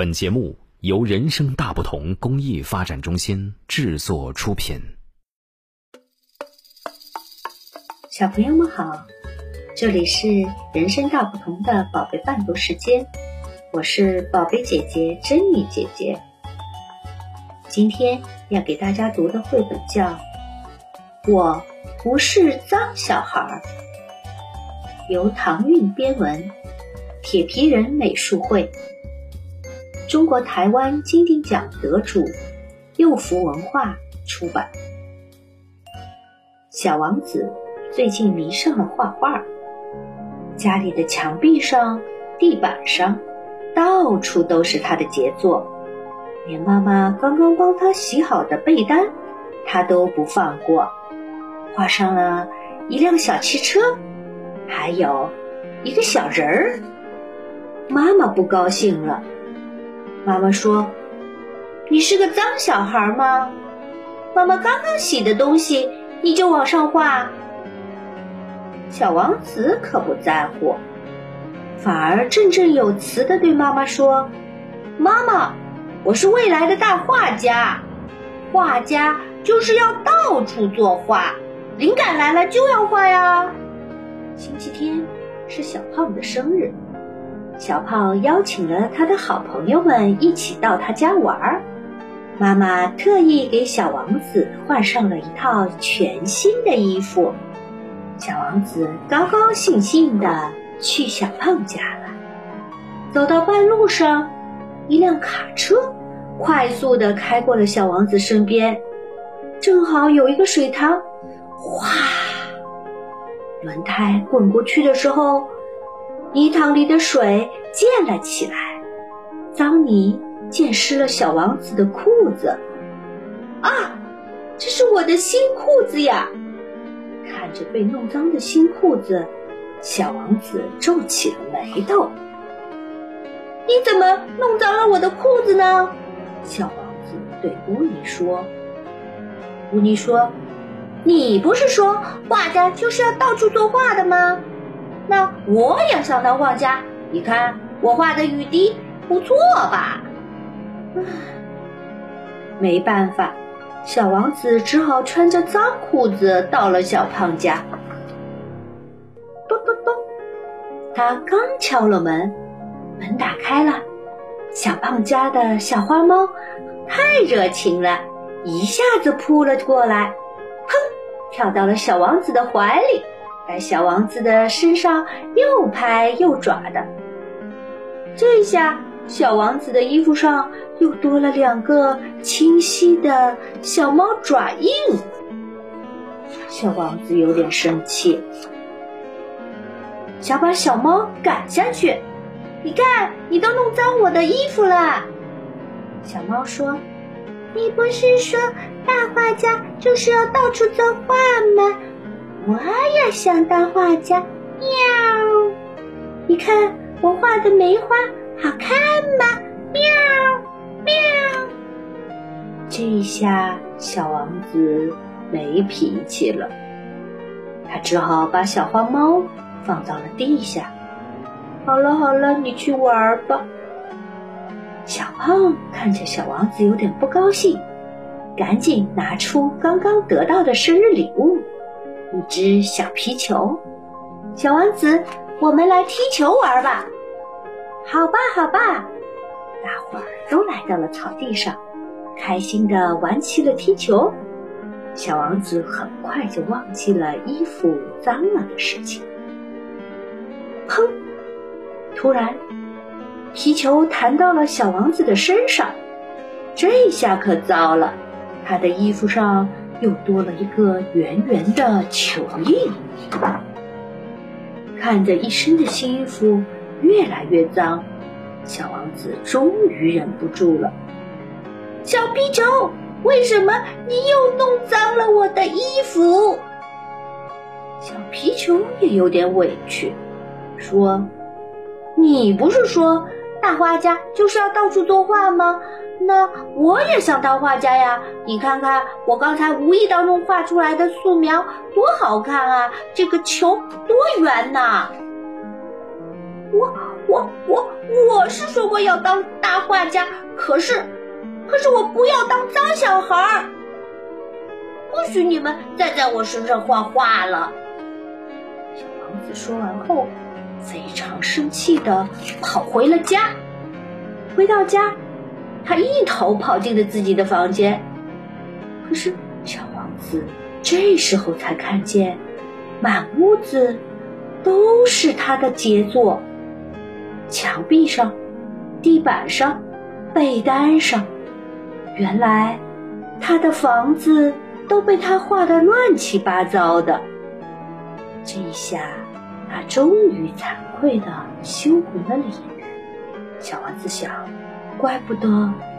本节目由人生大不同公益发展中心制作出品。小朋友们好，这里是人生大不同的宝贝伴读时间，我是宝贝姐姐珍妮姐姐。今天要给大家读的绘本叫《我不是脏小孩》，由唐韵编文，铁皮人美术绘。中国台湾金鼎奖得主，幼福文化出版。小王子最近迷上了画画，家里的墙壁上、地板上，到处都是他的杰作，连妈妈刚刚帮他洗好的被单，他都不放过。画上了一辆小汽车，还有一个小人儿。妈妈不高兴了。妈妈说：“你是个脏小孩吗？妈妈刚刚洗的东西，你就往上画。”小王子可不在乎，反而振振有词的对妈妈说：“妈妈，我是未来的大画家，画家就是要到处作画，灵感来了就要画呀。”星期天是小胖的生日。小胖邀请了他的好朋友们一起到他家玩儿。妈妈特意给小王子换上了一套全新的衣服。小王子高高兴兴地去小胖家了。走到半路上，一辆卡车快速地开过了小王子身边，正好有一个水塘，哗！轮胎滚过去的时候。泥塘里的水溅了起来，脏泥溅湿了小王子的裤子。啊，这是我的新裤子呀！看着被弄脏的新裤子，小王子皱起了眉头。你怎么弄脏了我的裤子呢？小王子对乌尼说。乌尼说：“你不是说画家就是要到处作画的吗？”那我也想当画家，你看我画的雨滴不错吧？没办法，小王子只好穿着脏裤子到了小胖家。咚咚咚，他刚敲了门，门打开了，小胖家的小花猫太热情了，一下子扑了过来，砰，跳到了小王子的怀里。在小王子的身上又拍又爪的，这下小王子的衣服上又多了两个清晰的小猫爪印。小王子有点生气，想把小猫赶下去。你看，你都弄脏我的衣服了。小猫说：“你不是说大画家就是要到处作画吗？”我也想当画家，喵！你看我画的梅花好看吗？喵喵！这下小王子没脾气了，他只好把小花猫放到了地下。好了好了，你去玩吧。小胖看见小王子有点不高兴，赶紧拿出刚刚得到的生日礼物。一只小皮球，小王子，我们来踢球玩吧。好吧，好吧，大伙儿都来到了草地上，开心的玩起了踢球。小王子很快就忘记了衣服脏了的事情。砰！突然，皮球弹到了小王子的身上，这下可糟了，他的衣服上。又多了一个圆圆的球印，看着一身的新衣服越来越脏，小王子终于忍不住了。小皮球，为什么你又弄脏了我的衣服？小皮球也有点委屈，说：“你不是说大画家就是要到处作画吗？”那我也想当画家呀！你看看我刚才无意当中画出来的素描多好看啊！这个球多圆呐！我我我我是说过要当大画家，可是，可是我不要当脏小孩儿。不许你们再在我身上画画了！小王子说完后，非常生气的跑回了家。回到家，他一头跑进了自己的房间。可是，小王子这时候才看见，满屋子都是他的杰作。墙壁上、地板上、被单上，原来他的房子都被他画的乱七八糟的。这一下，他终于惭愧的羞红了脸。小王子想：怪不得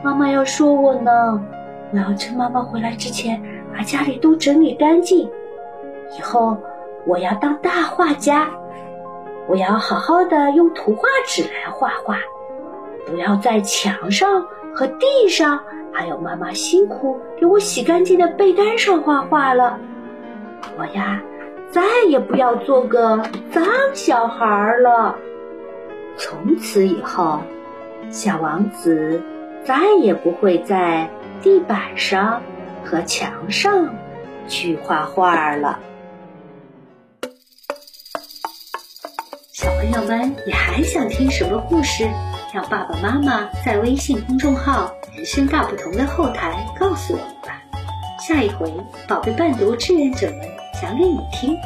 妈妈要说我呢。我要趁妈妈回来之前把家里都整理干净。以后我要当大画家。我要好好的用图画纸来画画，不要在墙上和地上，还有妈妈辛苦给我洗干净的被单上画画了。我呀，再也不要做个脏小孩了。从此以后，小王子再也不会在地板上和墙上去画画了。小朋友们，你还想听什么故事？让爸爸妈妈在微信公众号“人生大不同”的后台告诉我们吧。下一回，宝贝伴读志愿者们讲给你听。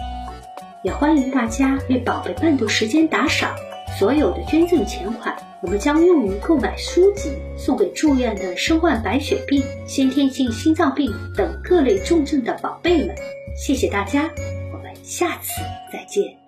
也欢迎大家为宝贝伴读时间打赏，所有的捐赠钱款，我们将用于购买书籍，送给住院的身患白血病、先天性心脏病等各类重症的宝贝们。谢谢大家，我们下次再见。